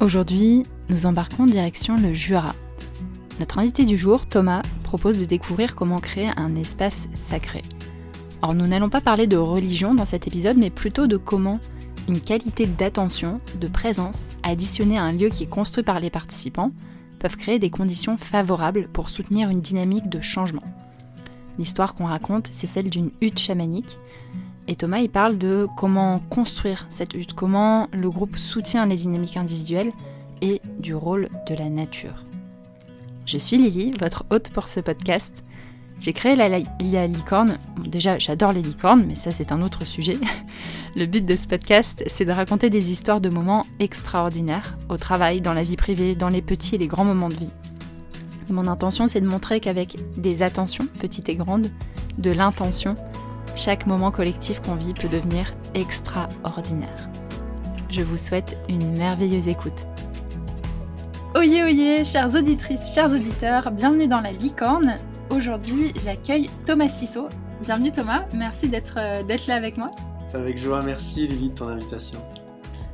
Aujourd'hui, nous embarquons direction le Jura. Notre invité du jour, Thomas, propose de découvrir comment créer un espace sacré. Or, nous n'allons pas parler de religion dans cet épisode, mais plutôt de comment une qualité d'attention, de présence, additionnée à un lieu qui est construit par les participants, peuvent créer des conditions favorables pour soutenir une dynamique de changement. L'histoire qu'on raconte, c'est celle d'une hutte chamanique. Et Thomas, il parle de comment construire cette hutte, comment le groupe soutient les dynamiques individuelles et du rôle de la nature. Je suis Lily, votre hôte pour ce podcast. J'ai créé la, la, licorne. déjà, j'adore les licornes, mais ça, c'est un autre sujet. Le but de ce podcast, c'est de raconter des histoires de moments extraordinaires, au travail, dans la vie privée, dans les petits et les grands moments de vie. Et mon intention, c'est de montrer qu'avec des attentions, petites et grandes, de l'intention, chaque moment collectif qu'on vit peut devenir extraordinaire. Je vous souhaite une merveilleuse écoute. Oyez, oyez, chères auditrices, chers auditeurs, bienvenue dans la licorne. Aujourd'hui, j'accueille Thomas Sissot. Bienvenue Thomas, merci d'être euh, là avec moi. Avec joie, merci Lily de ton invitation.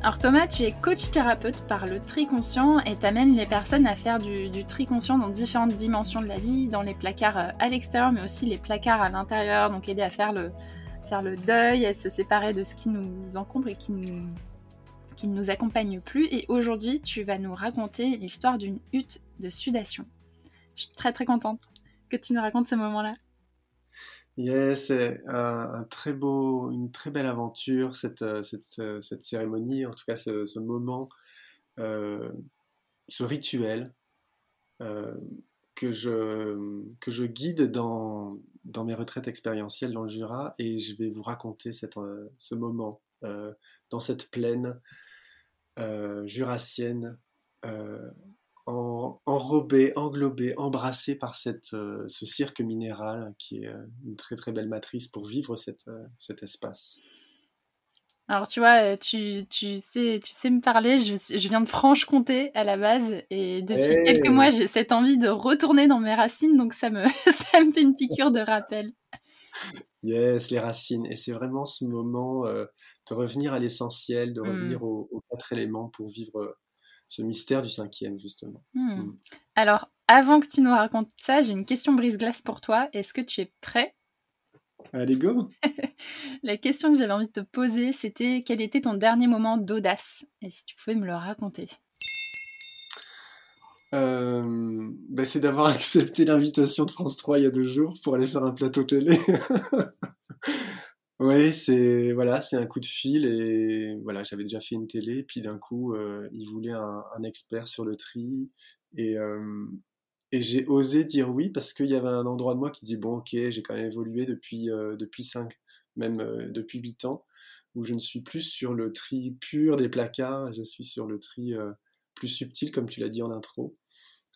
Alors Thomas, tu es coach thérapeute par le tri conscient et t'amènes les personnes à faire du, tri conscient dans différentes dimensions de la vie, dans les placards euh, à l'extérieur, mais aussi les placards à l'intérieur, donc aider à faire le, faire le deuil, à se séparer de ce qui nous encombre et qui qui ne nous accompagne plus. Et aujourd'hui, tu vas nous raconter l'histoire d'une hutte de sudation. Je suis très très contente que tu nous racontes ce moment-là. Yes, c'est un, très beau, une très belle aventure, cette, euh, cette, euh, cette cérémonie, en tout cas ce, moment, euh, ce rituel que, je, que je guide dans, dans mes retraites expérientielles dans le Jura et je vais vous raconter cette, ce moment dans cette plaine jurassienne enrobé, englobé, embrassé par cette, euh, ce cirque minéral qui est euh, une très très belle matrice pour vivre cette, euh, cet espace. Alors tu vois, tu, tu, sais, tu sais me parler, je, je viens de Franche-Comté à la base et depuis quelques mois j'ai cette envie de retourner dans mes racines donc ça me, ça me fait une piqûre de rappel. Yes, les racines. Et c'est vraiment ce moment de revenir à l'essentiel, de revenir mmh. aux, aux, quatre éléments pour vivre ce mystère du cinquième, justement. Hmm. Hmm. Alors, avant que tu nous racontes ça, j'ai une question brise-glace pour toi. Est-ce que tu es prêt? Allez, go La question que j'avais envie de te poser, c'était quel était ton dernier moment d'audace? Et si tu pouvais me le raconter euh, ben, c'est d'avoir accepté l'invitation de France 3 il y a deux jours pour aller faire un plateau télé. Oui, c'est voilà, c'est un coup de fil et voilà, j'avais déjà fait une télé, puis d'un coup, euh, il voulait un, expert sur le tri et, et j'ai osé dire oui parce qu'il y avait un endroit de moi qui dit bon, ok, j'ai quand même évolué depuis euh, depuis cinq, même euh, depuis huit ans, où je ne suis plus sur le tri pur des placards, je suis sur le tri euh, plus subtil, comme tu l'as dit en intro,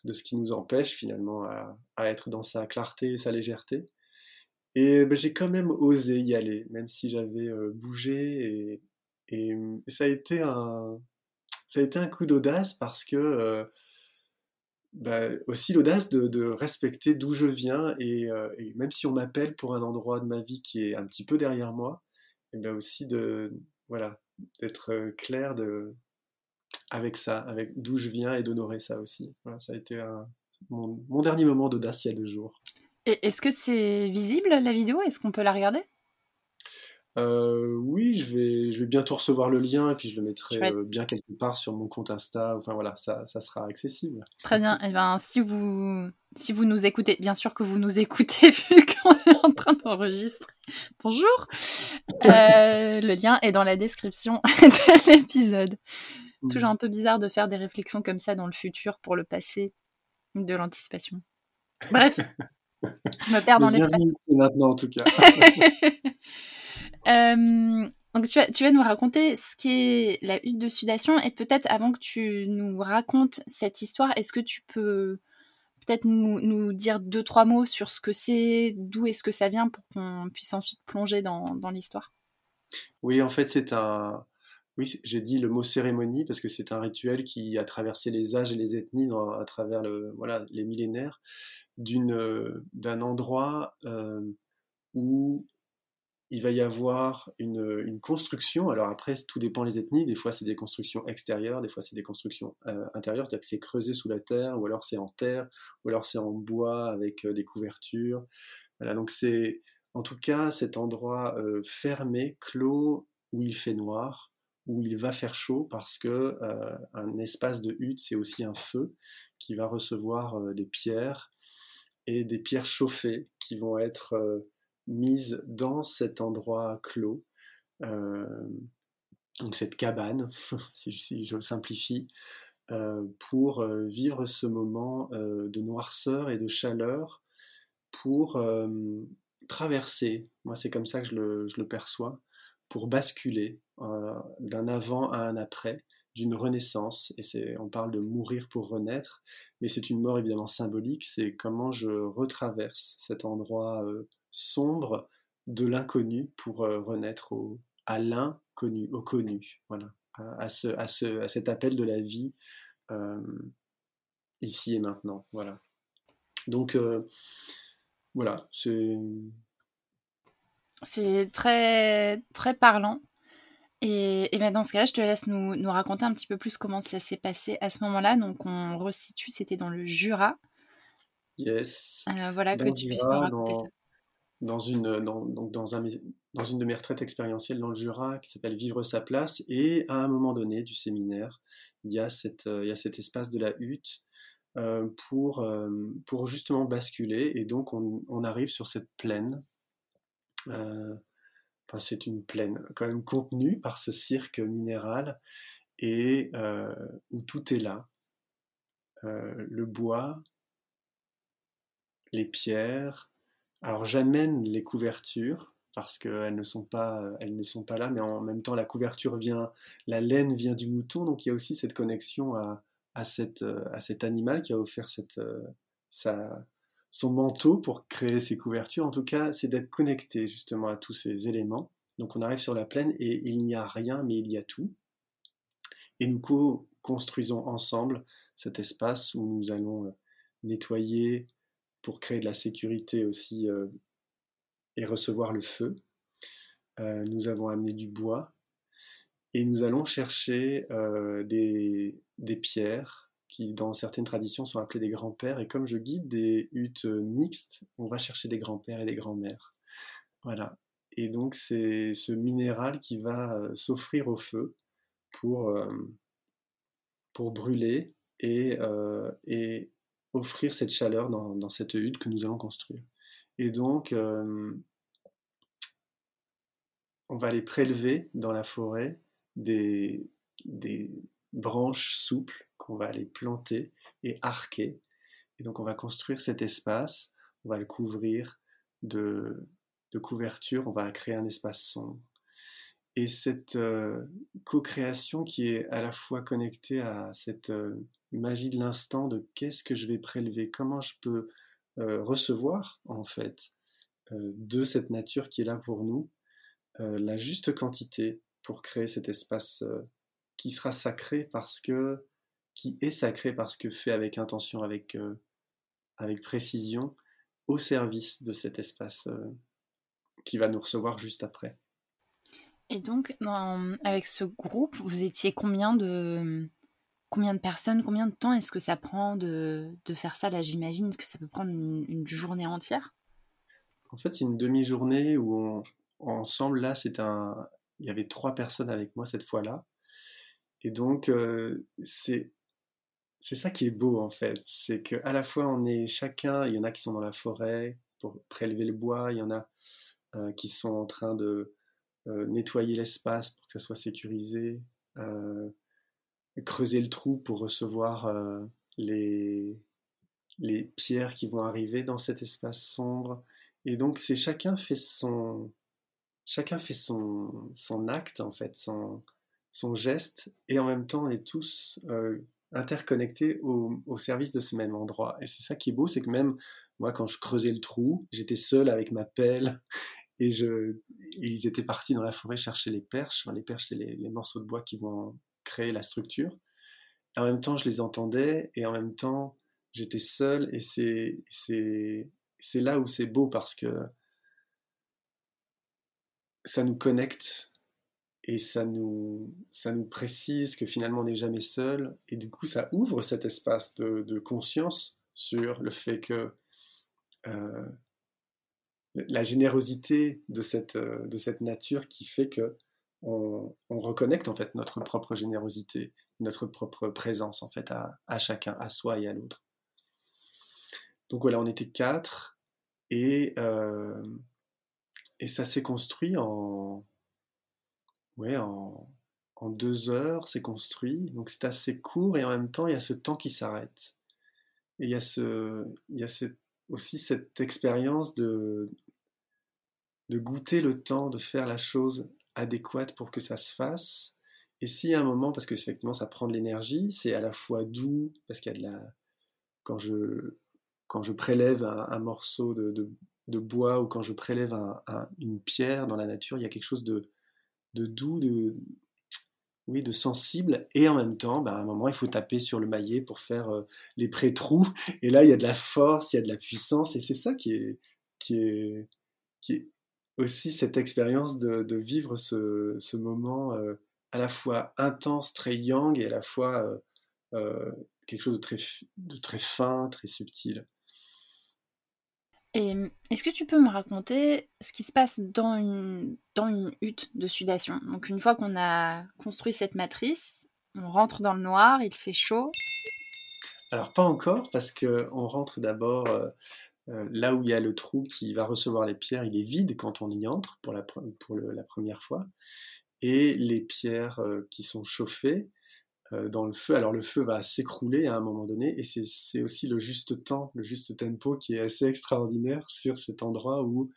de ce qui nous empêche finalement à, à être dans sa clarté et sa légèreté. Et ben, j'ai quand même osé y aller, même si j'avais euh, bougé. Et, et, ça, a été un, ça a été un coup d'audace parce que euh, ben, aussi l'audace de, respecter d'où je viens. Et, euh, et, même si on m'appelle pour un endroit de ma vie qui est un petit peu derrière moi, et ben aussi de voilà d'être clair de, avec ça, avec d'où je viens et d'honorer ça aussi. Voilà, ça a été mon dernier moment d'audace il y a deux jours. Et est-ce que c'est visible la vidéo? Est-ce qu'on peut la regarder? Euh, oui, je vais, je vais bientôt recevoir le lien et puis je le mettrai euh, bien quelque part sur mon compte Insta. Enfin voilà, ça, ça sera accessible. Très bien. Et eh ben, si vous, si vous nous écoutez, bien sûr que vous nous écoutez vu qu'on est en train d'enregistrer. Bonjour. Euh, le lien est dans la description de l'épisode. Toujours un peu bizarre de faire des réflexions comme ça dans le futur pour le passé de l'anticipation. Bref, je me perds dans les maintenant en tout cas. euh, donc tu vas, tu vas nous raconter ce qui est la hutte de sudation et peut-être avant que tu nous racontes cette histoire, est-ce que tu peux peut-être nous, nous, dire deux trois mots sur ce que c'est, d'où est-ce que ça vient pour qu'on puisse ensuite plonger dans, dans l'histoire? Oui, en fait c'est un oui, j'ai dit le mot cérémonie parce que c'est un rituel qui a traversé les âges et les ethnies dans, à travers le, voilà, les millénaires d'une, d'un endroit euh, où il va y avoir une, construction. Alors après, tout dépend des ethnies. Des fois, c'est des constructions extérieures, des fois, c'est des constructions euh, intérieures, c'est-à-dire que c'est creusé sous la terre, ou alors c'est en terre, ou alors c'est en bois avec euh, des couvertures. Voilà, donc c'est en tout cas cet endroit euh, fermé, clos, où il fait noir, où il va faire chaud, parce que un espace de hutte, c'est aussi un feu qui va recevoir des pierres et des pierres chauffées qui vont être mise dans cet endroit clos, euh, donc cette cabane, si, je simplifie, euh, pour euh, vivre ce moment de noirceur et de chaleur, pour traverser, moi c'est comme ça que je le, perçois, pour basculer d'un avant à un après, d'une renaissance, et on parle de mourir pour renaître, mais c'est une mort évidemment symbolique, c'est comment je retraverse cet endroit sombre de l'inconnu pour euh, renaître à l'inconnu, au connu, voilà, à, ce, à, ce, à cet appel de la vie euh, ici et maintenant, voilà. Donc euh, voilà, c'est c'est très très parlant. Et, et ben dans ce cas-là, je te laisse nous, nous, raconter un petit peu plus comment ça s'est passé à ce moment-là. Donc on resitue, c'était dans le Jura. Yes. voilà, que tu puisses nous raconter ça dans une, dans, dans, un, dans une de mes retraites expérientielles dans le Jura qui s'appelle Vivre sa place. Et à un moment donné du séminaire, il y a, cette, il y a cet espace de la hutte euh, pour, euh, pour justement basculer. Et donc on, on arrive sur cette plaine. Euh, c'est une plaine quand même contenue par ce cirque minéral et où tout est là. le bois, les pierres, alors j'amène les couvertures parce qu'elles ne sont pas, elles ne sont pas là, mais en même temps la couverture vient, la laine vient du mouton, donc il y a aussi cette connexion à, à, cette, à cet animal qui a offert cette, sa, son manteau pour créer ces couvertures. En tout cas, c'est d'être connecté justement à tous ces éléments. Donc on arrive sur la plaine et il n'y a rien, mais il y a tout. Et nous co-construisons ensemble cet espace où nous allons nettoyer, pour créer de la sécurité aussi euh, et recevoir le feu. Euh, nous avons amené du bois et nous allons chercher euh, des, pierres qui, dans certaines traditions, sont appelées des grands-pères. Et comme je guide des huttes mixtes, on va chercher des grands-pères et des grands-mères. Voilà. Et donc, c'est ce minéral qui va s'offrir au feu pour, pour brûler et, et offrir cette chaleur dans, cette hutte que nous allons construire. Et donc, euh, on va aller prélever dans la forêt des, des branches souples qu'on va aller planter et arquer. Et donc, on va construire cet espace, on va le couvrir de, de couverture, on va créer un espace sombre. Et cette euh, co-création qui est à la fois connectée à cette euh, magie de l'instant de qu'est-ce que je vais prélever, comment je peux euh, recevoir en fait de cette nature qui est là pour nous la juste quantité pour créer cet espace qui sera sacré parce que qui est sacré parce que fait avec intention, avec, avec précision, au service de cet espace qui va nous recevoir juste après. Et donc, avec ce groupe, vous étiez combien de, combien de personnes Combien de temps est-ce que ça prend de, faire ça? Là, j'imagine que ça peut prendre une, journée entière. En fait, une demi-journée où ensemble, là, c'est un. Il y avait trois personnes avec moi cette fois-là. Et donc, euh, c'est. Ça qui est beau en fait, c'est qu'à la fois on est chacun, il y en a qui sont dans la forêt pour prélever le bois, il y en a euh, qui sont en train de, euh, nettoyer l'espace pour que ça soit sécurisé, creuser le trou pour recevoir les, les pierres qui vont arriver dans cet espace sombre. Et donc, c'est chacun fait son, chacun fait son, son acte, en fait, son, son geste, et en même temps, on est tous interconnectés au, service de ce même endroit. Et c'est ça qui est beau, c'est que même moi, quand je creusais le trou, j'étais seul avec ma pelle et ils étaient partis dans la forêt chercher les perches. les perches, c'est les, morceaux de bois qui vont créer la structure. Et en même temps, je les entendais et en même temps, j'étais seul. Et c'est là où c'est beau parce que ça nous connecte et ça nous, ça nous précise que finalement on n'est jamais seul, et du coup ça ouvre cet espace de, conscience sur le fait que euh, la générosité de cette, euh, de cette nature qui fait que on, reconnecte en fait notre propre générosité, notre propre présence en fait à, chacun, à soi et à l'autre. Donc voilà, on était quatre et, euh, et ça s'est construit en, ouais, en, deux heures, c'est construit. Donc c'est assez court et en même temps, il y a ce temps qui s'arrête. Et il y a, ce, il y a aussi cette expérience de, goûter le temps, de faire la chose adéquate pour que ça se fasse. Et si à un moment, parce que effectivement ça prend de l'énergie, c'est à la fois doux, parce qu'il y a de la... Quand je, quand je prélève un, morceau de, bois ou quand je prélève une pierre dans la nature, il y a quelque chose de, de doux, de, oui, de sensible, et en même temps, bah, à un moment, il faut taper sur le maillet pour faire euh, les pré-trous, et là, il y a de la force, il y a de la puissance, et c'est ça qui est, qui est, qui est aussi cette expérience de, vivre ce, ce moment euh, à la fois intense, très yang, et à la fois euh, quelque chose de très, de très fin, très subtil. Et est-ce que tu peux me raconter ce qui se passe dans une, hutte de sudation? Donc une fois qu'on a construit cette matrice, on rentre dans le noir, il fait chaud. Alors pas encore, parce qu'on rentre d'abord euh, euh, là où il y a le trou qui va recevoir les pierres, il est vide quand on y entre pour la, première fois. Et les pierres euh, qui sont chauffées, dans le feu. Alors le feu va s'écrouler à un moment donné et c'est aussi le juste temps, le juste tempo qui est assez extraordinaire sur cet endroit où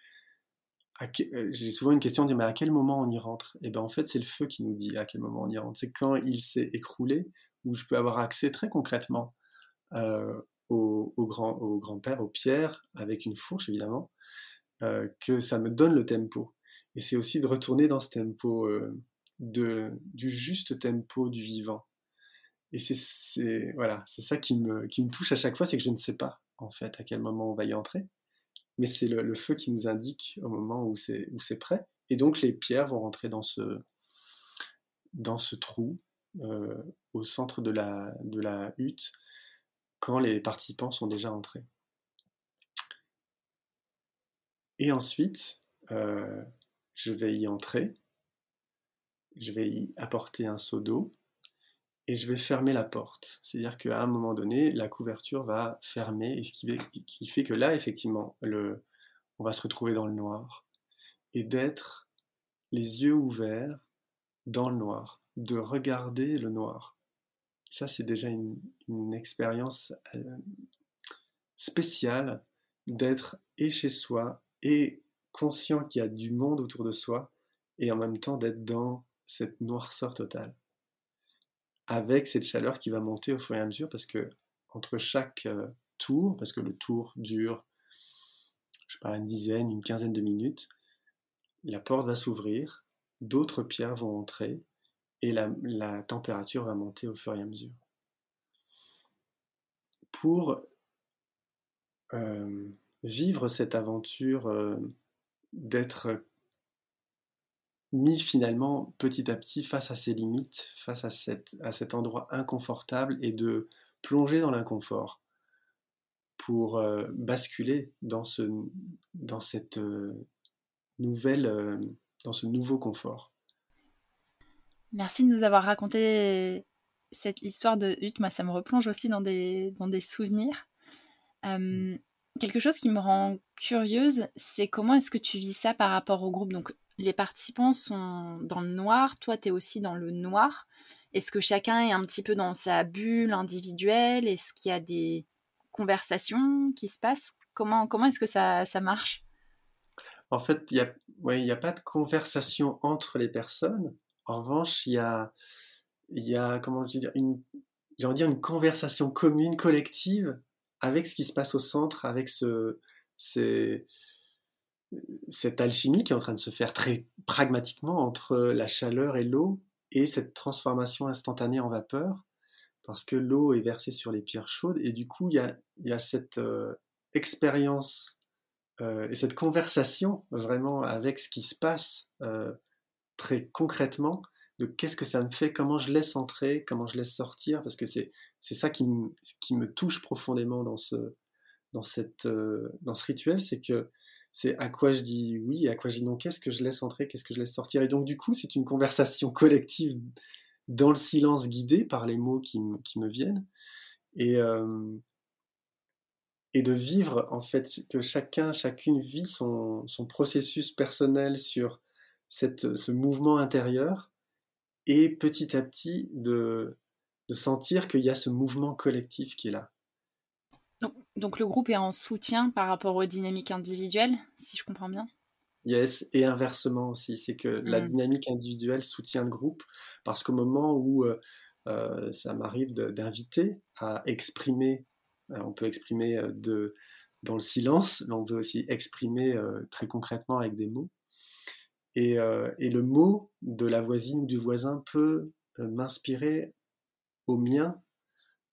euh, j'ai souvent une question, de mais à quel moment on y rentre? Et bien en fait c'est le feu qui nous dit à quel moment on y rentre. C'est quand il s'est écroulé où je peux avoir accès très concrètement euh, au, grand, au grand-père, aux pierres, avec une fourche évidemment, que ça me donne le tempo. Et c'est aussi de retourner dans ce tempo, du juste tempo du vivant. Et c'est voilà, c'est ça qui me, qui me touche à chaque fois, c'est que je ne sais pas en fait à quel moment on va y entrer. Mais c'est le, feu qui nous indique au moment où c'est prêt. Et donc les pierres vont rentrer dans ce, dans ce trou euh, au centre de la, de la hutte quand les participants sont déjà entrés. Et ensuite, euh, je vais y entrer, je vais y apporter un seau d'eau et je vais fermer la porte. C'est-à-dire qu'à un moment donné, la couverture va fermer, et ce qui fait, que là, effectivement, on va se retrouver dans le noir, et d'être les yeux ouverts dans le noir, de regarder le noir. Ça, c'est déjà une, expérience euh, spéciale d'être et chez soi, et conscient qu'il y a du monde autour de soi, et en même temps d'être dans cette noirceur totale avec cette chaleur qui va monter au fur et à mesure parce que entre chaque euh, tour, parce que le tour dure, je sais pas, une dizaine, une quinzaine de minutes, la porte va s'ouvrir, d'autres pierres vont entrer et la, température va monter au fur et à mesure. Pour euh, vivre cette aventure euh, d'être mis finalement petit à petit face à ses limites, face à, cette, à cet endroit inconfortable et de plonger dans l'inconfort pour euh, basculer dans, ce, dans cette euh, nouvelle, euh, dans ce nouveau confort. Merci de nous avoir raconté cette histoire de hutte. Moi, ça me replonge aussi dans des, dans des souvenirs. quelque chose qui me rend curieuse, c'est comment est-ce que tu vis ça par rapport au groupe? Donc, les participants sont dans le noir, toi tu es aussi dans le noir. Est-ce que chacun est un petit peu dans sa bulle individuelle? Est-ce qu'il y a des conversations qui se passent? Comment, comment est-ce que ça, ça marche? En fait, il n'y a, ouais, a pas de conversation entre les personnes. En revanche, il y a, y a comment dire, une, dire, une conversation commune, collective, avec ce qui se passe au centre, avec ce, ces, cette alchimie qui est en train de se faire très pragmatiquement entre la chaleur et l'eau et cette transformation instantanée en vapeur, parce que l'eau est versée sur les pierres chaudes et du coup il y a, cette euh, expérience et cette conversation vraiment avec ce qui se passe très concrètement, de qu'est-ce que ça me fait, comment je laisse entrer, comment je laisse sortir, parce que c'est ça qui, qui me touche profondément dans ce, dans cette, dans ce rituel, c'est que c'est à quoi je dis oui à quoi je dis non, qu'est-ce que je laisse entrer, qu'est-ce que je laisse sortir. Et donc du coup, c'est une conversation collective dans le silence guidé par les mots qui, me viennent. Et, et de vivre en fait que chacun, chacune vit son, processus personnel sur ce mouvement intérieur et petit à petit de, de sentir qu'il y a ce mouvement collectif qui est là. Donc, le groupe est en soutien par rapport aux dynamiques individuelles, si je comprends bien? Yes, et inversement aussi, c'est que la mmh. dynamique individuelle soutient le groupe, parce qu'au moment où euh, euh, ça m'arrive d'inviter à exprimer, euh, on peut exprimer de, dans le silence, mais on peut aussi exprimer très concrètement avec des mots. Et, et, le mot de la voisine ou du voisin peut m'inspirer au mien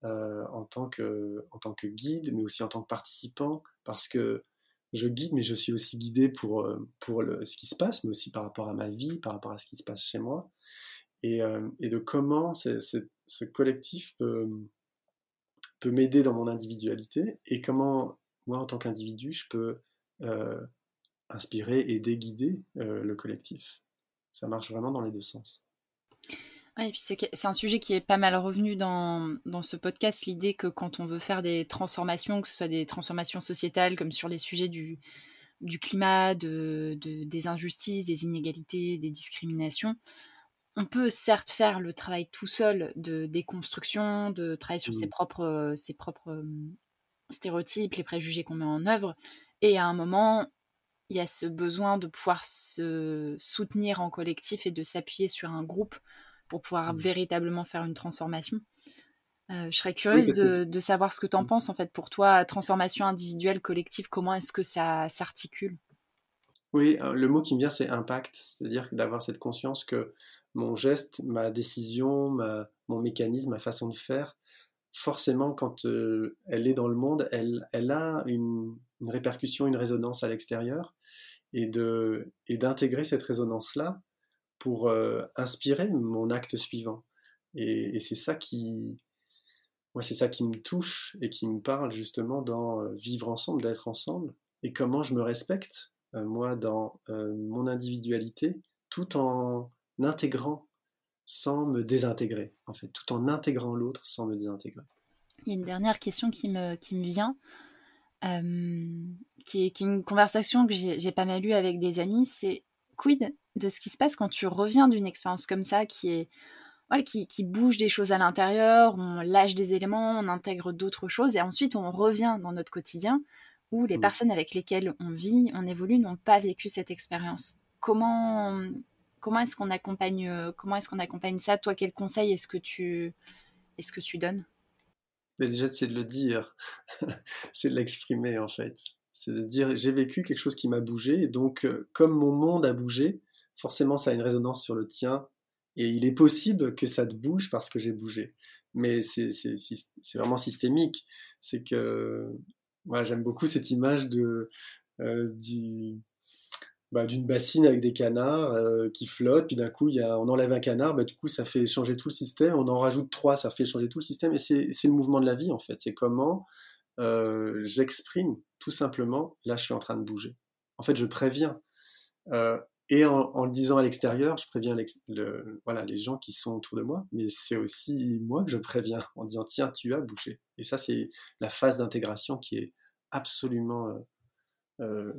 euh, en, tant que, en tant que guide, mais aussi en tant que participant, parce que je guide, mais je suis aussi guidé pour, euh, pour ce qui se passe, mais aussi par rapport à ma vie, par rapport à ce qui se passe chez moi, et, euh, et de comment ce collectif peut, peut m'aider dans mon individualité, et comment moi, en tant qu'individu, je peux inspirer, aider, guider le collectif. Ça marche vraiment dans les deux sens et puis c'est un sujet qui est pas mal revenu dans, dans ce podcast, l'idée que quand on veut faire des transformations, que ce soit des transformations sociétales comme sur les sujets du, du climat, de, des injustices, des inégalités, des discriminations, on peut certes faire le travail tout seul de déconstruction, de travailler sur ses mmh. propres, ses propres stéréotypes, les préjugés qu'on met en œuvre, et à un moment, il y a ce besoin de pouvoir se soutenir en collectif et de s'appuyer sur un groupe pour pouvoir mmh. véritablement faire une transformation. Euh, je serais curieuse de, savoir ce que tu en mmh. penses, en fait, pour toi, transformation individuelle, collective, comment est-ce que ça s'articule? Oui, euh, le mot qui me vient, c'est impact, c'est-à-dire d'avoir cette conscience que mon geste, ma décision, mon mécanisme, ma façon de faire, forcément, quand euh, elle est dans le monde, elle, elle a une, répercussion, une résonance à l'extérieur, et d'intégrer cette résonance-là pour euh, inspirer mon acte suivant. Et, c'est ça qui, moi, c'est ça qui me touche et qui me parle justement dans euh, vivre ensemble, d'être ensemble, et comment je me respecte, euh, moi, dans mon individualité, tout en intégrant sans me désintégrer, en fait, tout en intégrant l'autre sans me désintégrer. Il y a une dernière question qui me, qui me vient, qui, est, qui, est, une conversation que j'ai pas mal eue avec des amis, c'est quid de ce qui se passe quand tu reviens d'une expérience comme ça qui est qui, bouge des choses à l'intérieur, on lâche des éléments, on intègre d'autres choses et ensuite on revient dans notre quotidien où les personnes avec lesquelles on vit, on évolue, n'ont pas vécu cette expérience. Comment, comment est-ce qu'on accompagne, comment est-ce qu'on accompagne ça? Toi, quel conseil est-ce que tu, est-ce que tu donnes? Mais déjà, c'est de le dire, c'est de l'exprimer en fait. C'est de dire j'ai vécu quelque chose qui m'a bougé, et donc euh, comme mon monde a bougé, forcément ça a une résonance sur le tien, et il est possible que ça te bouge parce que j'ai bougé. Mais c'est vraiment systémique. C'est que moi j'aime beaucoup cette image de euh, du bah, d'une bassine avec des canards euh, qui flottent, puis d'un coup, y a, on enlève un canard, bah, du coup, ça fait changer tout le système, on en rajoute trois, ça fait changer tout le système, et c'est le mouvement de la vie, en fait. C'est comment euh, j'exprime tout simplement, là je suis en train de bouger. En fait, je préviens. Euh, et en, le disant à l'extérieur, je préviens les gens qui sont autour de moi, mais c'est aussi moi que je préviens en disant tiens, tu as bougé. Et ça, c'est la phase d'intégration qui est absolument euh,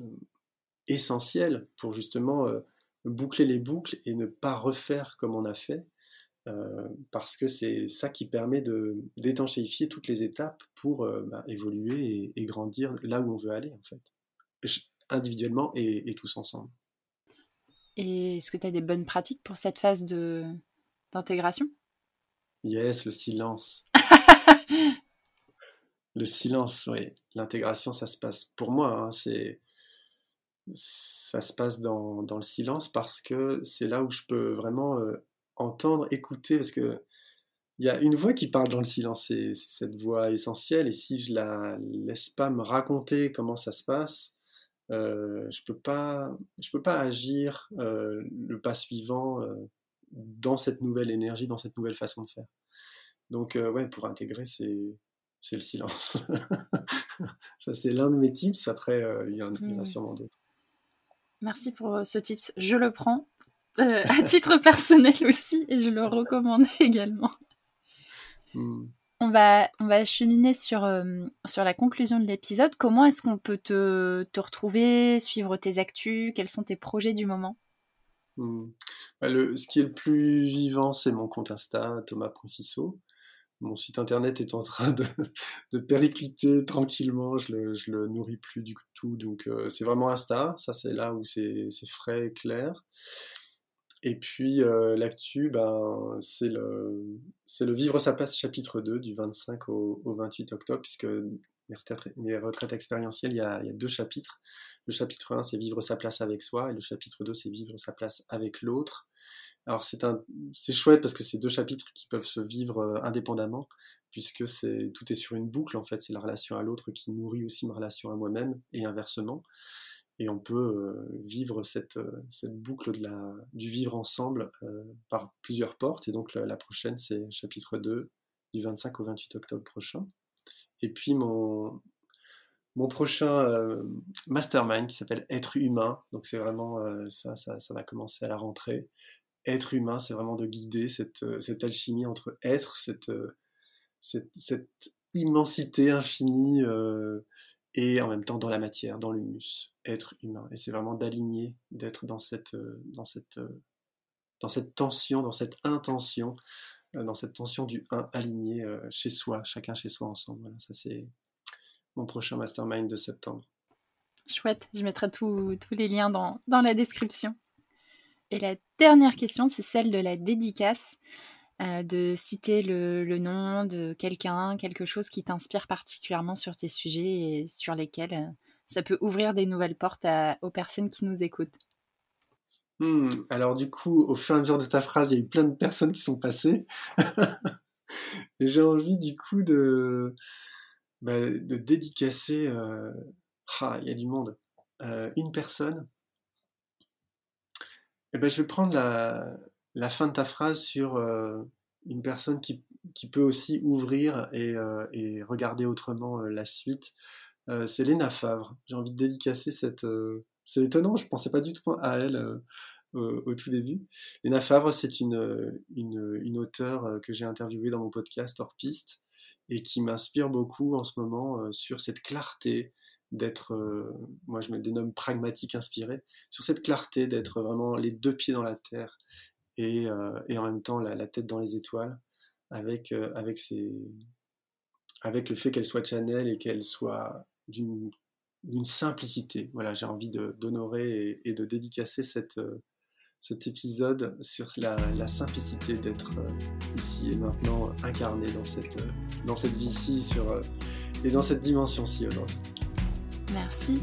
essentielle pour justement boucler les boucles et ne pas refaire comme on a fait euh, parce que c'est ça qui permet de d'étanchéifier toutes les étapes pour euh, bah, évoluer et, grandir là où on veut aller en fait, individuellement et, tous ensemble. Et est-ce que tu as des bonnes pratiques pour cette phase d'intégration? Yes, le silence. le silence, oui. L'intégration, ça se passe pour moi, hein, c'est ça se passe dans, dans, le silence parce que c'est là où je peux vraiment euh, entendre, écouter, parce que il y a une voix qui parle dans le silence, c'est cette voix essentielle, et si je la laisse pas me raconter comment ça se passe, euh, je peux pas, je peux pas agir euh, le pas suivant dans cette nouvelle énergie, dans cette nouvelle façon de faire. Donc ouais, pour intégrer, c'est c'est le silence. Ça c'est l'un de mes tips. Après, il y, en, a mmh. sûrement d'autres. Merci pour ce tips. Je le prends à titre personnel aussi et je le recommande également. Mmh. On va, on va cheminer sur, euh, sur la conclusion de l'épisode. Comment est-ce qu'on peut te, te, retrouver, suivre tes actus? Quels sont tes projets du moment? Mmh. bah, le, Ce qui est le plus vivant, c'est mon compte Insta, Thomas Poncisso. Mon site internet est en train de, de péricliter tranquillement, je le, je le nourris plus du tout. Donc euh, c'est vraiment Insta, ça c'est là où c'est frais et clair. Et puis euh, l'actu, ben, c'est le, le Vivre sa place chapitre 2 du 25 au, 28 octobre, puisque mes retraites, expérientielles, il y, a, il y, a, deux chapitres. Le chapitre 1, c'est Vivre sa place avec soi, et le chapitre 2, c'est Vivre sa place avec l'autre. Alors c'est chouette parce que c'est deux chapitres qui peuvent se vivre euh, indépendamment, puisque c'est tout est sur une boucle en fait, c'est la relation à l'autre qui nourrit aussi ma relation à moi-même, et inversement et on peut euh, vivre cette, euh, cette boucle du vivre ensemble euh, par plusieurs portes. Et donc la, prochaine, c'est chapitre 2 du 25 au 28 octobre prochain. Et puis mon, mon prochain mastermind qui s'appelle Être humain. Donc c'est vraiment ça, ça, ça, va commencer à la rentrée. Être humain, c'est vraiment de guider cette, cette alchimie entre être, cette, cette immensité infinie et en même temps dans la matière, dans l'humus, être humain. Et c'est vraiment d'aligner, d'être dans cette, euh, dans, cette, euh, dans cette tension, dans cette intention, euh, dans cette tension du 1 aligné chez soi, chacun chez soi ensemble. Voilà, ça c'est mon prochain mastermind de septembre. Chouette, je mettrai tous les liens dans, dans la description. Et la dernière question, c'est celle de la dédicace. Euh, de citer le, nom de quelqu'un, quelque chose qui t'inspire particulièrement sur tes sujets et sur lesquels euh, ça peut ouvrir des nouvelles portes aux personnes qui nous écoutent. Hmm, alors du coup, au fur et à mesure de ta phrase, il y a eu plein de personnes qui sont passées. j'ai envie du coup de, bah, de dédicacer... Euh, ah, il y a du monde. une personne. Et eh ben, je vais prendre la, la fin de ta phrase sur euh, une personne qui, qui, peut aussi ouvrir et, euh, regarder autrement euh, la suite. c'est Léna Favre. J'ai envie de dédicacer cette. c'est étonnant, je ne pensais pas du tout à elle au tout début. Léna Favre, c'est une, une, une, auteure que j'ai interviewée dans mon podcast Hors Piste et qui m'inspire beaucoup en ce moment sur cette clarté, d'être, moi je me dénomme pragmatique inspiré, sur cette clarté d'être vraiment les deux pieds dans la terre et, euh, et en même temps la, tête dans les étoiles avec, euh, avec, ses, avec le fait qu'elle soit Chanel et qu'elle soit d'une simplicité. Voilà, j'ai envie d'honorer et, de dédicacer cette, euh, cet épisode sur la, simplicité d'être ici et maintenant incarné dans cette, dans cette vie-ci et dans cette dimension-ci aujourd'hui. Merci.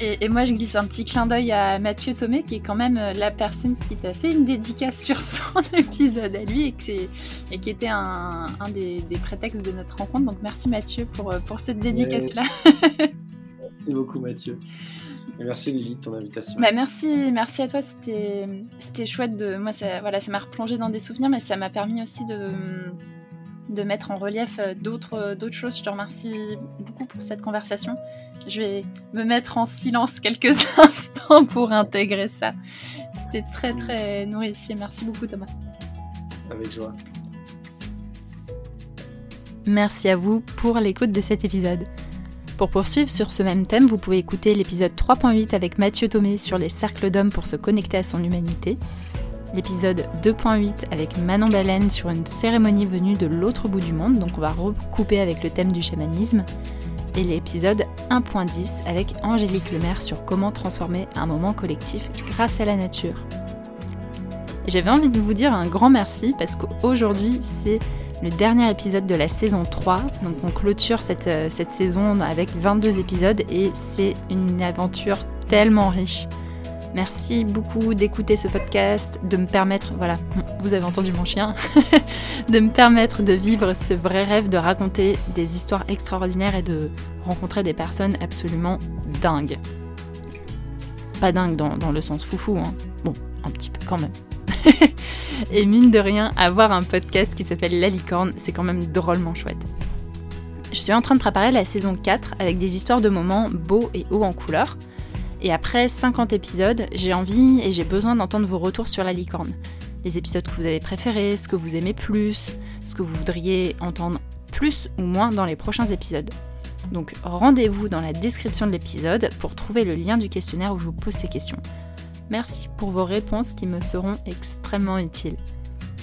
Et, moi, je glisse un petit clin d'œil à Mathieu Thomé, qui est quand même euh, la personne qui t'a fait une dédicace sur son épisode à lui et, et qui était un, des, prétextes de notre rencontre. Donc, merci Mathieu pour, euh, pour cette dédicace-là. merci beaucoup, Mathieu. Et merci Lily de ton invitation. Bah merci, merci à toi, c'était chouette de moi ça voilà, ça m'a replongé dans des souvenirs mais ça m'a permis aussi de de mettre en relief euh, d'autres d'autres choses. Je te remercie beaucoup pour cette conversation. Je vais me mettre en silence quelques instants pour intégrer ça. C'était très très nourricier. Merci beaucoup Thomas. Avec joie. Merci à vous pour l'écoute de cet épisode. Pour poursuivre sur ce même thème, vous pouvez écouter l'épisode 3.8 avec Mathieu Thomé sur les cercles d'hommes pour se connecter à son humanité, l'épisode 2.8 avec Manon Baleine sur une cérémonie venue de l'autre bout du monde, donc on va recouper avec le thème du chamanisme, et l'épisode 1.10 avec Angélique Lemaire sur comment transformer un moment collectif grâce à la nature. J'avais envie de vous dire un grand merci parce qu'aujourd'hui c'est le dernier épisode de la saison 3. Donc on clôture cette, euh, cette saison avec 22 épisodes et c'est une aventure tellement riche. Merci beaucoup d'écouter ce podcast, de me permettre, voilà, vous avez entendu mon chien, de me permettre de vivre ce vrai rêve de raconter des histoires extraordinaires et de rencontrer des personnes absolument dingues. pas dingue dans, le sens foufou, hein. bon, un petit peu quand même. et mine de rien, avoir un podcast qui s'appelle La Licorne, c'est quand même drôlement chouette. Je suis en train de préparer la saison 4 avec des histoires de moments beaux et hauts en couleur. Et après 50 épisodes, j'ai envie et j'ai besoin d'entendre vos retours sur la licorne. Les épisodes que vous avez préférés, ce que vous aimez plus, ce que vous voudriez entendre plus ou moins dans les prochains épisodes. Donc rendez-vous dans la description de l'épisode pour trouver le lien du questionnaire où je vous pose ces questions. Merci pour vos réponses qui me seront extrêmement utiles.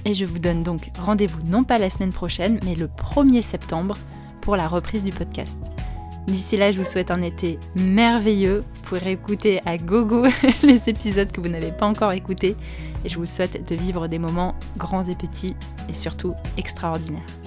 Et je vous donne donc rendez-vous non pas la semaine prochaine, mais le 1er septembre pour la reprise du podcast. D'ici là, je vous souhaite un été merveilleux. Vous pourrez écouter à gogo les épisodes que vous n'avez pas encore écoutés. Et je vous souhaite de vivre des moments grands et petits et surtout extraordinaires.